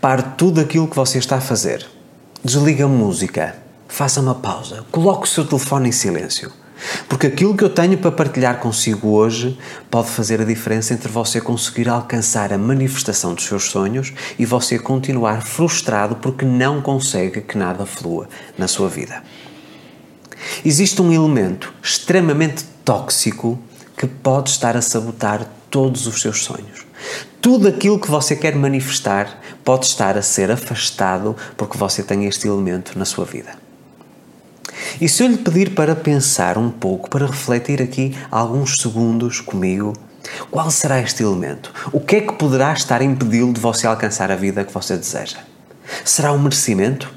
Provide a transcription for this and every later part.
Pare tudo aquilo que você está a fazer. Desliga a música. Faça uma pausa. Coloque o seu telefone em silêncio. Porque aquilo que eu tenho para partilhar consigo hoje pode fazer a diferença entre você conseguir alcançar a manifestação dos seus sonhos e você continuar frustrado porque não consegue que nada flua na sua vida. Existe um elemento extremamente tóxico que pode estar a sabotar todos os seus sonhos. Tudo aquilo que você quer manifestar pode estar a ser afastado porque você tem este elemento na sua vida. E se eu lhe pedir para pensar um pouco, para refletir aqui alguns segundos comigo, qual será este elemento? O que é que poderá estar a impedi-lo de você alcançar a vida que você deseja? Será o merecimento?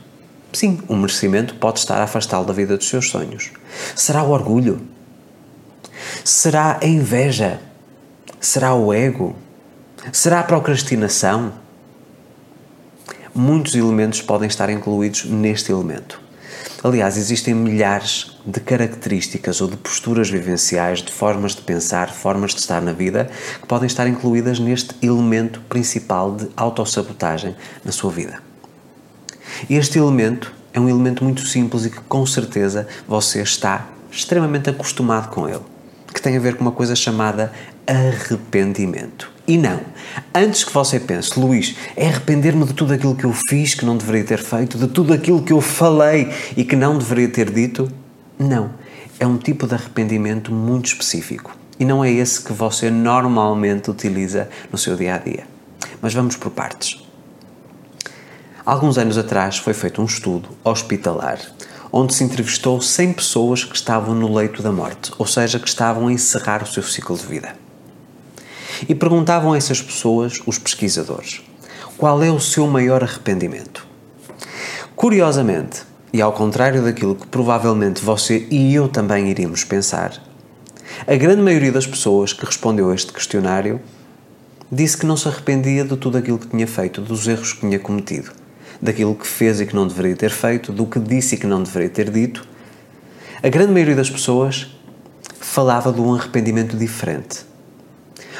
Sim, o merecimento pode estar a afastá-lo da vida dos seus sonhos. Será o orgulho? Será a inveja? Será o ego? Será a procrastinação? Muitos elementos podem estar incluídos neste elemento. Aliás, existem milhares de características ou de posturas vivenciais, de formas de pensar, formas de estar na vida, que podem estar incluídas neste elemento principal de autossabotagem na sua vida. Este elemento é um elemento muito simples e que com certeza você está extremamente acostumado com ele, que tem a ver com uma coisa chamada arrependimento. E não, antes que você pense, Luís, é arrepender-me de tudo aquilo que eu fiz que não deveria ter feito, de tudo aquilo que eu falei e que não deveria ter dito, não. É um tipo de arrependimento muito específico. E não é esse que você normalmente utiliza no seu dia a dia. Mas vamos por partes. Alguns anos atrás foi feito um estudo hospitalar onde se entrevistou 100 pessoas que estavam no leito da morte, ou seja, que estavam a encerrar o seu ciclo de vida. E perguntavam a essas pessoas, os pesquisadores, qual é o seu maior arrependimento? Curiosamente, e ao contrário daquilo que provavelmente você e eu também iríamos pensar, a grande maioria das pessoas que respondeu a este questionário disse que não se arrependia de tudo aquilo que tinha feito, dos erros que tinha cometido, daquilo que fez e que não deveria ter feito, do que disse e que não deveria ter dito. A grande maioria das pessoas falava de um arrependimento diferente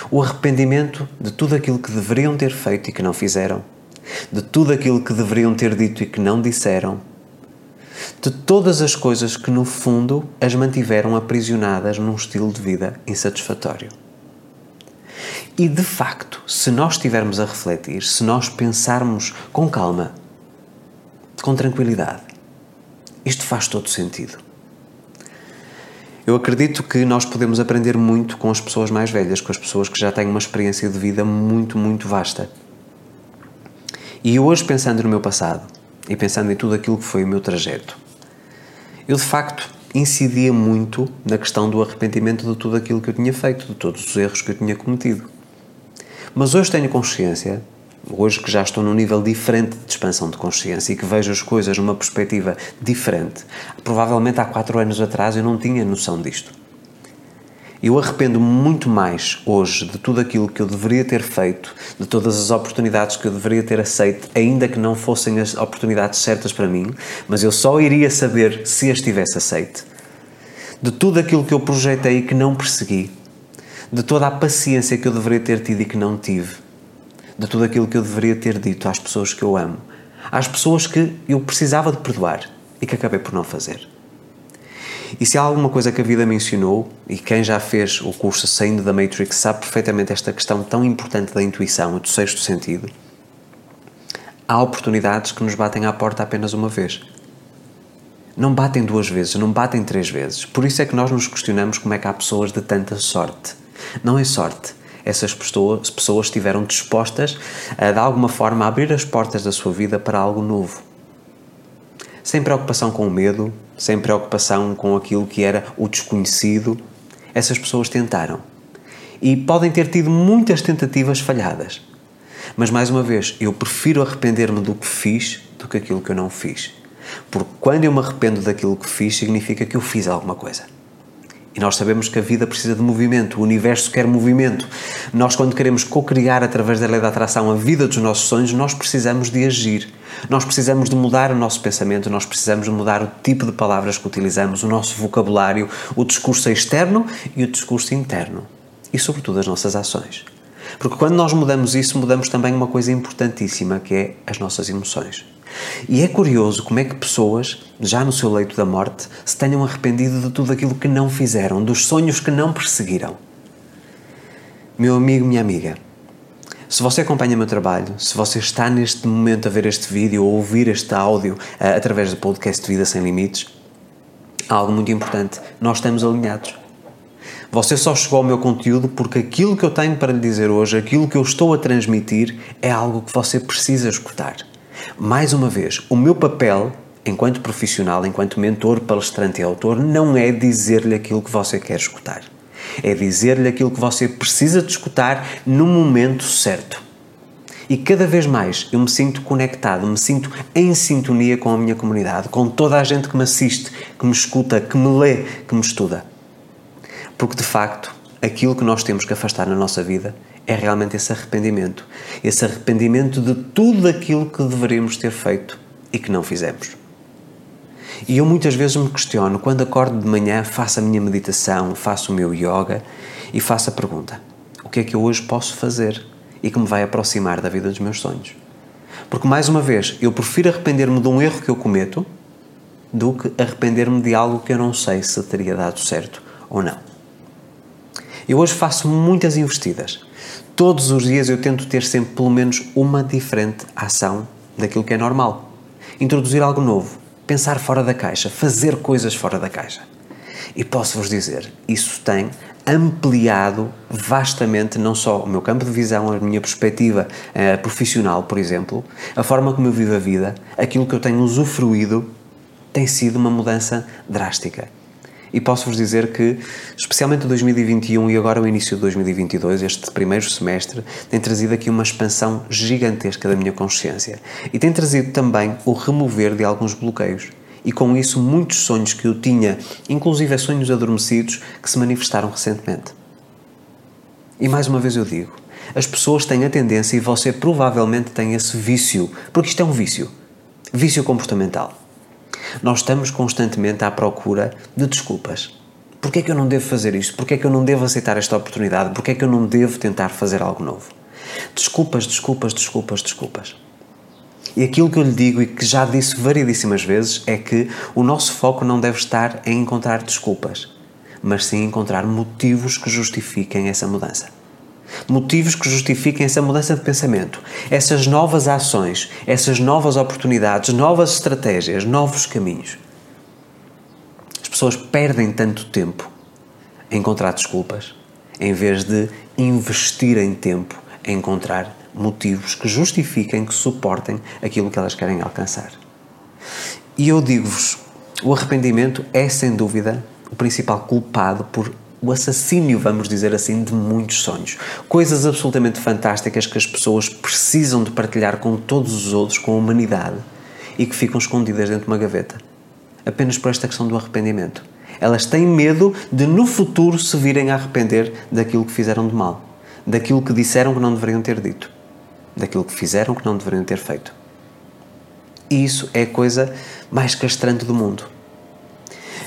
o arrependimento de tudo aquilo que deveriam ter feito e que não fizeram, de tudo aquilo que deveriam ter dito e que não disseram, de todas as coisas que, no fundo, as mantiveram aprisionadas num estilo de vida insatisfatório. E de facto, se nós estivermos a refletir, se nós pensarmos com calma, com tranquilidade, isto faz todo sentido. Eu acredito que nós podemos aprender muito com as pessoas mais velhas, com as pessoas que já têm uma experiência de vida muito, muito vasta. E hoje, pensando no meu passado e pensando em tudo aquilo que foi o meu trajeto, eu de facto incidia muito na questão do arrependimento de tudo aquilo que eu tinha feito, de todos os erros que eu tinha cometido. Mas hoje tenho consciência hoje que já estou num nível diferente de expansão de consciência e que vejo as coisas numa perspectiva diferente, provavelmente há quatro anos atrás eu não tinha noção disto. Eu arrependo-me muito mais hoje de tudo aquilo que eu deveria ter feito, de todas as oportunidades que eu deveria ter aceito, ainda que não fossem as oportunidades certas para mim, mas eu só iria saber se as tivesse aceito. De tudo aquilo que eu projetei e que não persegui, de toda a paciência que eu deveria ter tido e que não tive, de tudo aquilo que eu deveria ter dito às pessoas que eu amo, às pessoas que eu precisava de perdoar e que acabei por não fazer. E se há alguma coisa que a vida me ensinou, e quem já fez o curso Saindo da Matrix sabe perfeitamente esta questão tão importante da intuição e do sexto sentido, há oportunidades que nos batem à porta apenas uma vez. Não batem duas vezes, não batem três vezes. Por isso é que nós nos questionamos como é que há pessoas de tanta sorte. Não é sorte, essas pessoas, pessoas estiveram dispostas a, de alguma forma, abrir as portas da sua vida para algo novo. Sem preocupação com o medo, sem preocupação com aquilo que era o desconhecido, essas pessoas tentaram. E podem ter tido muitas tentativas falhadas. Mas, mais uma vez, eu prefiro arrepender-me do que fiz do que aquilo que eu não fiz. Porque quando eu me arrependo daquilo que fiz, significa que eu fiz alguma coisa. E nós sabemos que a vida precisa de movimento, o universo quer movimento. Nós, quando queremos co-criar através da lei da atração a vida dos nossos sonhos, nós precisamos de agir. Nós precisamos de mudar o nosso pensamento, nós precisamos mudar o tipo de palavras que utilizamos, o nosso vocabulário, o discurso externo e o discurso interno. E, sobretudo, as nossas ações. Porque quando nós mudamos isso, mudamos também uma coisa importantíssima, que é as nossas emoções. E é curioso como é que pessoas, já no seu leito da morte, se tenham arrependido de tudo aquilo que não fizeram, dos sonhos que não perseguiram. Meu amigo, minha amiga, se você acompanha o meu trabalho, se você está neste momento a ver este vídeo ou ouvir este áudio uh, através do podcast Vida Sem Limites, há algo muito importante. Nós estamos alinhados. Você só chegou ao meu conteúdo porque aquilo que eu tenho para lhe dizer hoje, aquilo que eu estou a transmitir, é algo que você precisa escutar. Mais uma vez, o meu papel, enquanto profissional, enquanto mentor, palestrante e autor, não é dizer-lhe aquilo que você quer escutar. É dizer-lhe aquilo que você precisa de escutar no momento certo. E cada vez mais eu me sinto conectado, me sinto em sintonia com a minha comunidade, com toda a gente que me assiste, que me escuta, que me lê, que me estuda. Porque de facto, aquilo que nós temos que afastar na nossa vida é realmente esse arrependimento. Esse arrependimento de tudo aquilo que deveríamos ter feito e que não fizemos. E eu muitas vezes me questiono, quando acordo de manhã, faço a minha meditação, faço o meu yoga e faço a pergunta: o que é que eu hoje posso fazer e que me vai aproximar da vida dos meus sonhos? Porque, mais uma vez, eu prefiro arrepender-me de um erro que eu cometo do que arrepender-me de algo que eu não sei se teria dado certo ou não. Eu hoje faço muitas investidas Todos os dias eu tento ter sempre pelo menos uma diferente ação daquilo que é normal. Introduzir algo novo, pensar fora da caixa, fazer coisas fora da caixa. E posso-vos dizer, isso tem ampliado vastamente não só o meu campo de visão, a minha perspectiva uh, profissional, por exemplo, a forma como eu vivo a vida, aquilo que eu tenho usufruído tem sido uma mudança drástica. E posso-vos dizer que, especialmente 2021 e agora o início de 2022, este primeiro semestre, tem trazido aqui uma expansão gigantesca da minha consciência e tem trazido também o remover de alguns bloqueios. E com isso, muitos sonhos que eu tinha, inclusive sonhos adormecidos, que se manifestaram recentemente. E mais uma vez eu digo: as pessoas têm a tendência, e você provavelmente tem esse vício, porque isto é um vício vício comportamental nós estamos constantemente à procura de desculpas. Porquê é que eu não devo fazer isto? Porquê é que eu não devo aceitar esta oportunidade? Porquê é que eu não devo tentar fazer algo novo? Desculpas, desculpas, desculpas, desculpas. E aquilo que eu lhe digo e que já disse variedíssimas vezes é que o nosso foco não deve estar em encontrar desculpas, mas sim encontrar motivos que justifiquem essa mudança motivos que justifiquem essa mudança de pensamento, essas novas ações, essas novas oportunidades, novas estratégias, novos caminhos. As pessoas perdem tanto tempo a encontrar desculpas em vez de investirem tempo em encontrar motivos que justifiquem, que suportem aquilo que elas querem alcançar. E eu digo-vos, o arrependimento é sem dúvida o principal culpado por o assassínio, vamos dizer assim, de muitos sonhos. Coisas absolutamente fantásticas que as pessoas precisam de partilhar com todos os outros, com a humanidade, e que ficam escondidas dentro de uma gaveta. Apenas por esta questão do arrependimento. Elas têm medo de no futuro se virem a arrepender daquilo que fizeram de mal, daquilo que disseram que não deveriam ter dito, daquilo que fizeram que não deveriam ter feito. E isso é a coisa mais castrante do mundo.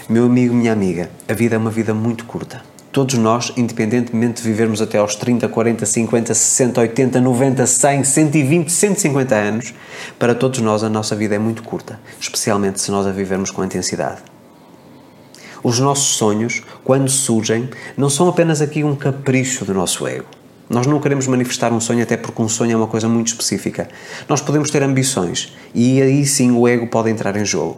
Meu amigo, minha amiga, a vida é uma vida muito curta. Todos nós, independentemente de vivermos até aos 30, 40, 50, 60, 80, 90, 100, 120, 150 anos, para todos nós a nossa vida é muito curta, especialmente se nós a vivermos com intensidade. Os nossos sonhos, quando surgem, não são apenas aqui um capricho do nosso ego. Nós não queremos manifestar um sonho até porque um sonho é uma coisa muito específica. Nós podemos ter ambições e aí sim o ego pode entrar em jogo.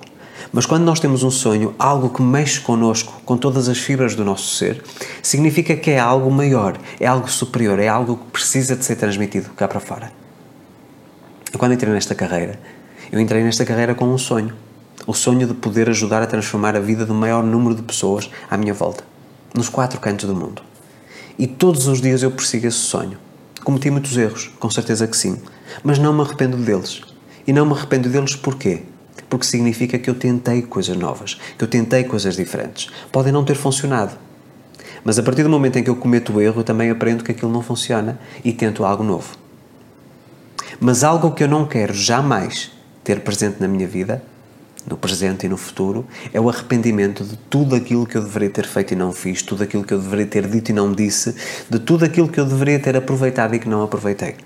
Mas quando nós temos um sonho, algo que mexe connosco, com todas as fibras do nosso ser, significa que é algo maior, é algo superior, é algo que precisa de ser transmitido cá para fora. Eu, quando entrei nesta carreira, eu entrei nesta carreira com um sonho. O sonho de poder ajudar a transformar a vida do maior número de pessoas à minha volta, nos quatro cantos do mundo. E todos os dias eu persigo esse sonho. Cometi muitos erros, com certeza que sim, mas não me arrependo deles. E não me arrependo deles porquê? Porque significa que eu tentei coisas novas, que eu tentei coisas diferentes. Podem não ter funcionado, mas a partir do momento em que eu cometo o erro, eu também aprendo que aquilo não funciona e tento algo novo. Mas algo que eu não quero jamais ter presente na minha vida, no presente e no futuro, é o arrependimento de tudo aquilo que eu deveria ter feito e não fiz, tudo aquilo que eu deveria ter dito e não disse, de tudo aquilo que eu deveria ter aproveitado e que não aproveitei.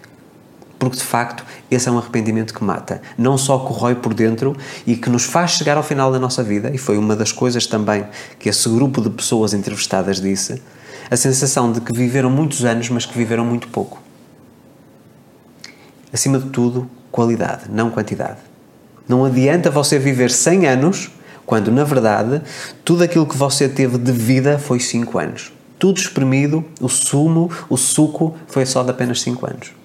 Porque de facto esse é um arrependimento que mata, não só corrói por dentro e que nos faz chegar ao final da nossa vida, e foi uma das coisas também que esse grupo de pessoas entrevistadas disse, a sensação de que viveram muitos anos, mas que viveram muito pouco. Acima de tudo, qualidade, não quantidade. Não adianta você viver 100 anos quando, na verdade, tudo aquilo que você teve de vida foi 5 anos. Tudo espremido, o sumo, o suco, foi só de apenas 5 anos.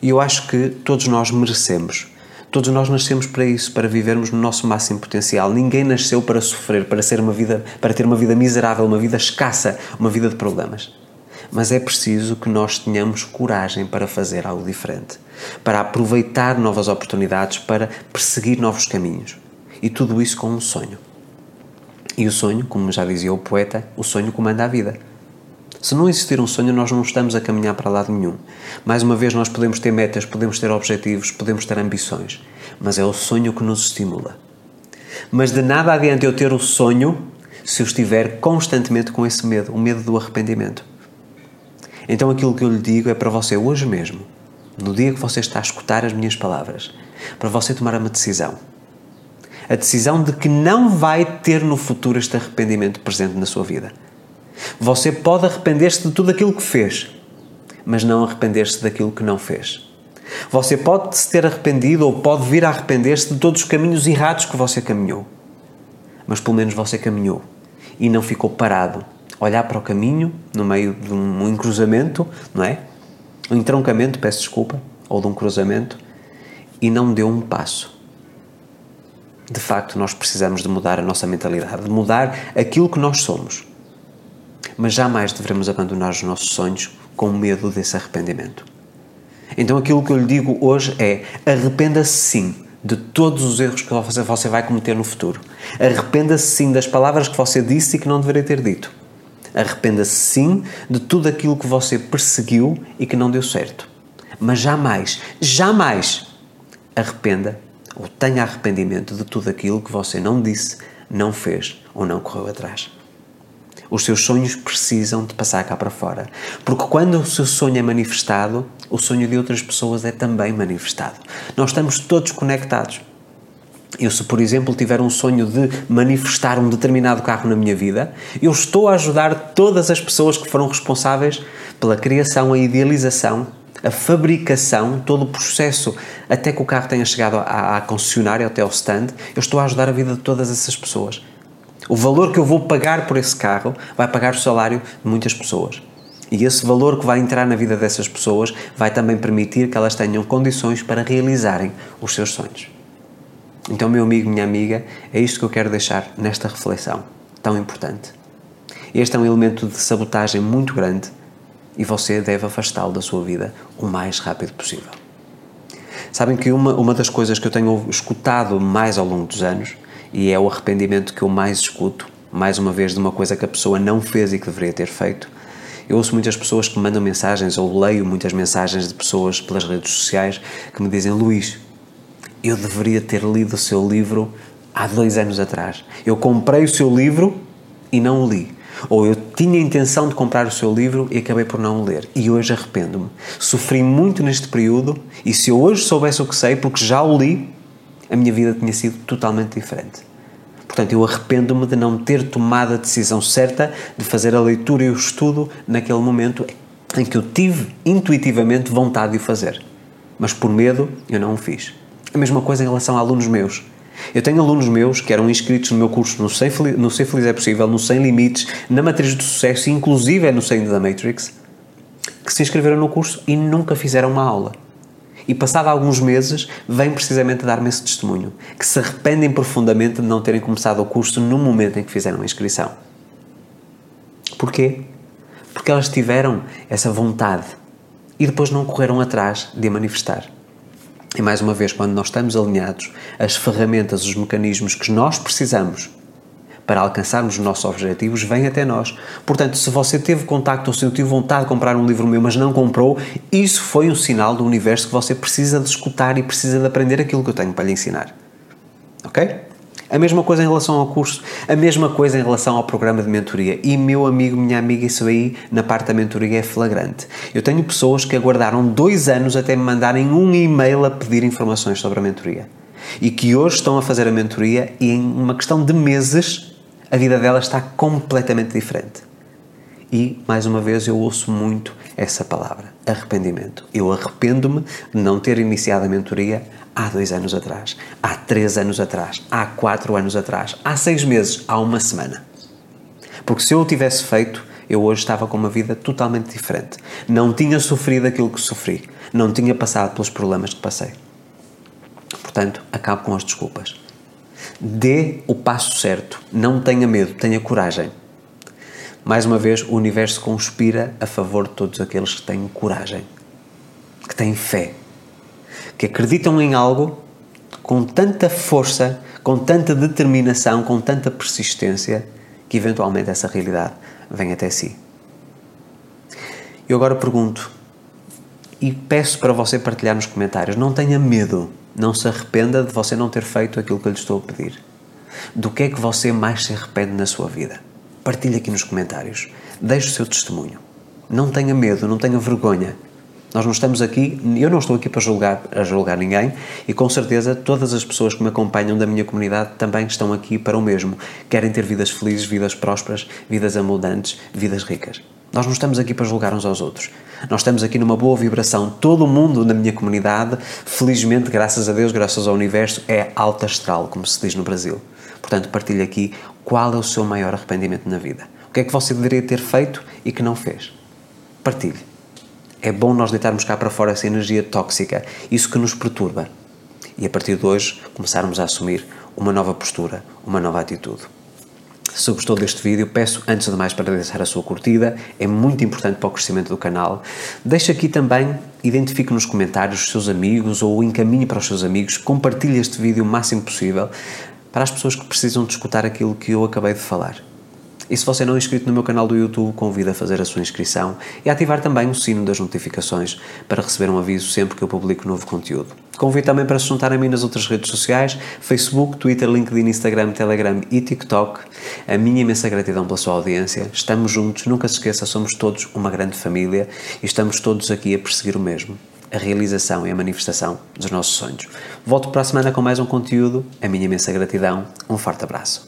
E eu acho que todos nós merecemos. Todos nós nascemos para isso, para vivermos no nosso máximo potencial. Ninguém nasceu para sofrer, para ser uma vida, para ter uma vida miserável, uma vida escassa, uma vida de problemas. Mas é preciso que nós tenhamos coragem para fazer algo diferente, para aproveitar novas oportunidades, para perseguir novos caminhos. E tudo isso com um sonho. E o sonho, como já dizia o poeta, o sonho comanda a vida. Se não existir um sonho, nós não estamos a caminhar para lado nenhum. Mais uma vez, nós podemos ter metas, podemos ter objetivos, podemos ter ambições, mas é o sonho que nos estimula. Mas de nada adianta eu ter o sonho se eu estiver constantemente com esse medo, o medo do arrependimento. Então aquilo que eu lhe digo é para você hoje mesmo, no dia que você está a escutar as minhas palavras, para você tomar uma decisão. A decisão de que não vai ter no futuro este arrependimento presente na sua vida. Você pode arrepender-se de tudo aquilo que fez, mas não arrepender-se daquilo que não fez. Você pode se ter arrependido ou pode vir a arrepender-se de todos os caminhos errados que você caminhou, mas pelo menos você caminhou e não ficou parado olhar para o caminho no meio de um encruzamento, não é? Um entroncamento, peço desculpa, ou de um cruzamento, e não deu um passo. De facto, nós precisamos de mudar a nossa mentalidade, de mudar aquilo que nós somos. Mas jamais devemos abandonar os nossos sonhos com medo desse arrependimento. Então, aquilo que eu lhe digo hoje é: arrependa-se sim de todos os erros que você vai cometer no futuro. Arrependa-se sim das palavras que você disse e que não deveria ter dito. Arrependa-se sim de tudo aquilo que você perseguiu e que não deu certo. Mas jamais, jamais arrependa ou tenha arrependimento de tudo aquilo que você não disse, não fez ou não correu atrás. Os seus sonhos precisam de passar cá para fora. Porque quando o seu sonho é manifestado, o sonho de outras pessoas é também manifestado. Nós estamos todos conectados. Eu, se por exemplo tiver um sonho de manifestar um determinado carro na minha vida, eu estou a ajudar todas as pessoas que foram responsáveis pela criação, a idealização, a fabricação, todo o processo até que o carro tenha chegado à, à concessionária, até ao stand. Eu estou a ajudar a vida de todas essas pessoas. O valor que eu vou pagar por esse carro vai pagar o salário de muitas pessoas. E esse valor que vai entrar na vida dessas pessoas vai também permitir que elas tenham condições para realizarem os seus sonhos. Então, meu amigo, minha amiga, é isto que eu quero deixar nesta reflexão tão importante. Este é um elemento de sabotagem muito grande e você deve afastá-lo da sua vida o mais rápido possível. Sabem que uma, uma das coisas que eu tenho escutado mais ao longo dos anos, e é o arrependimento que eu mais escuto, mais uma vez de uma coisa que a pessoa não fez e que deveria ter feito, eu ouço muitas pessoas que me mandam mensagens, ou leio muitas mensagens de pessoas pelas redes sociais que me dizem: Luís, eu deveria ter lido o seu livro há dois anos atrás. Eu comprei o seu livro e não o li. Ou eu tinha a intenção de comprar o seu livro e acabei por não o ler. E hoje arrependo-me. Sofri muito neste período e se eu hoje soubesse o que sei, porque já o li, a minha vida tinha sido totalmente diferente. Portanto, eu arrependo-me de não ter tomado a decisão certa de fazer a leitura e o estudo naquele momento em que eu tive intuitivamente vontade de o fazer. Mas por medo eu não o fiz. A mesma coisa em relação a alunos meus. Eu tenho alunos meus que eram inscritos no meu curso no Ser Feliz, no Ser Feliz é Possível, no Sem Limites, na Matriz do Sucesso, inclusive é no Saindo da Matrix, que se inscreveram no curso e nunca fizeram uma aula. E passado alguns meses, vêm precisamente dar-me esse testemunho, que se arrependem profundamente de não terem começado o curso no momento em que fizeram a inscrição. Porquê? Porque elas tiveram essa vontade e depois não correram atrás de a manifestar. E mais uma vez, quando nós estamos alinhados, as ferramentas, os mecanismos que nós precisamos para alcançarmos os nossos objetivos vêm até nós. Portanto, se você teve contacto ou sentiu vontade de comprar um livro meu, mas não comprou, isso foi um sinal do universo que você precisa de escutar e precisa de aprender aquilo que eu tenho para lhe ensinar. Ok? A mesma coisa em relação ao curso, a mesma coisa em relação ao programa de mentoria. E meu amigo, minha amiga, isso aí na parte da mentoria é flagrante. Eu tenho pessoas que aguardaram dois anos até me mandarem um e-mail a pedir informações sobre a mentoria. E que hoje estão a fazer a mentoria e em uma questão de meses a vida delas está completamente diferente. E, mais uma vez, eu ouço muito essa palavra, arrependimento. Eu arrependo-me de não ter iniciado a mentoria há dois anos atrás, há três anos atrás, há quatro anos atrás, há seis meses, há uma semana. Porque se eu o tivesse feito, eu hoje estava com uma vida totalmente diferente. Não tinha sofrido aquilo que sofri, não tinha passado pelos problemas que passei. Portanto, acabe com as desculpas. Dê o passo certo, não tenha medo, tenha coragem. Mais uma vez, o universo conspira a favor de todos aqueles que têm coragem, que têm fé, que acreditam em algo com tanta força, com tanta determinação, com tanta persistência, que eventualmente essa realidade vem até si. Eu agora pergunto e peço para você partilhar nos comentários: não tenha medo, não se arrependa de você não ter feito aquilo que eu lhe estou a pedir. Do que é que você mais se arrepende na sua vida? Partilhe aqui nos comentários. Deixe o seu testemunho. Não tenha medo, não tenha vergonha. Nós não estamos aqui, eu não estou aqui para julgar, a julgar ninguém e com certeza todas as pessoas que me acompanham da minha comunidade também estão aqui para o mesmo. Querem ter vidas felizes, vidas prósperas, vidas abundantes, vidas ricas. Nós não estamos aqui para julgar uns aos outros. Nós estamos aqui numa boa vibração. Todo o mundo na minha comunidade, felizmente, graças a Deus, graças ao universo, é alta astral, como se diz no Brasil. Portanto, partilhe aqui qual é o seu maior arrependimento na vida. O que é que você deveria ter feito e que não fez? Partilhe. É bom nós deitarmos cá para fora essa energia tóxica, isso que nos perturba. E a partir de hoje começarmos a assumir uma nova postura, uma nova atitude. Se gostou deste vídeo, peço antes de mais para deixar a sua curtida, é muito importante para o crescimento do canal. Deixe aqui também, identifique nos comentários os seus amigos ou encaminhe para os seus amigos, compartilhe este vídeo o máximo possível para as pessoas que precisam de escutar aquilo que eu acabei de falar. E se você não é inscrito no meu canal do YouTube, convido a fazer a sua inscrição e a ativar também o sino das notificações para receber um aviso sempre que eu publico novo conteúdo. Convido também para se juntar a mim nas outras redes sociais, Facebook, Twitter, LinkedIn, Instagram, Telegram e TikTok. A minha imensa gratidão pela sua audiência. Estamos juntos, nunca se esqueça, somos todos uma grande família e estamos todos aqui a perseguir o mesmo. A realização e a manifestação dos nossos sonhos. Volto para a semana com mais um conteúdo. A minha imensa gratidão. Um forte abraço.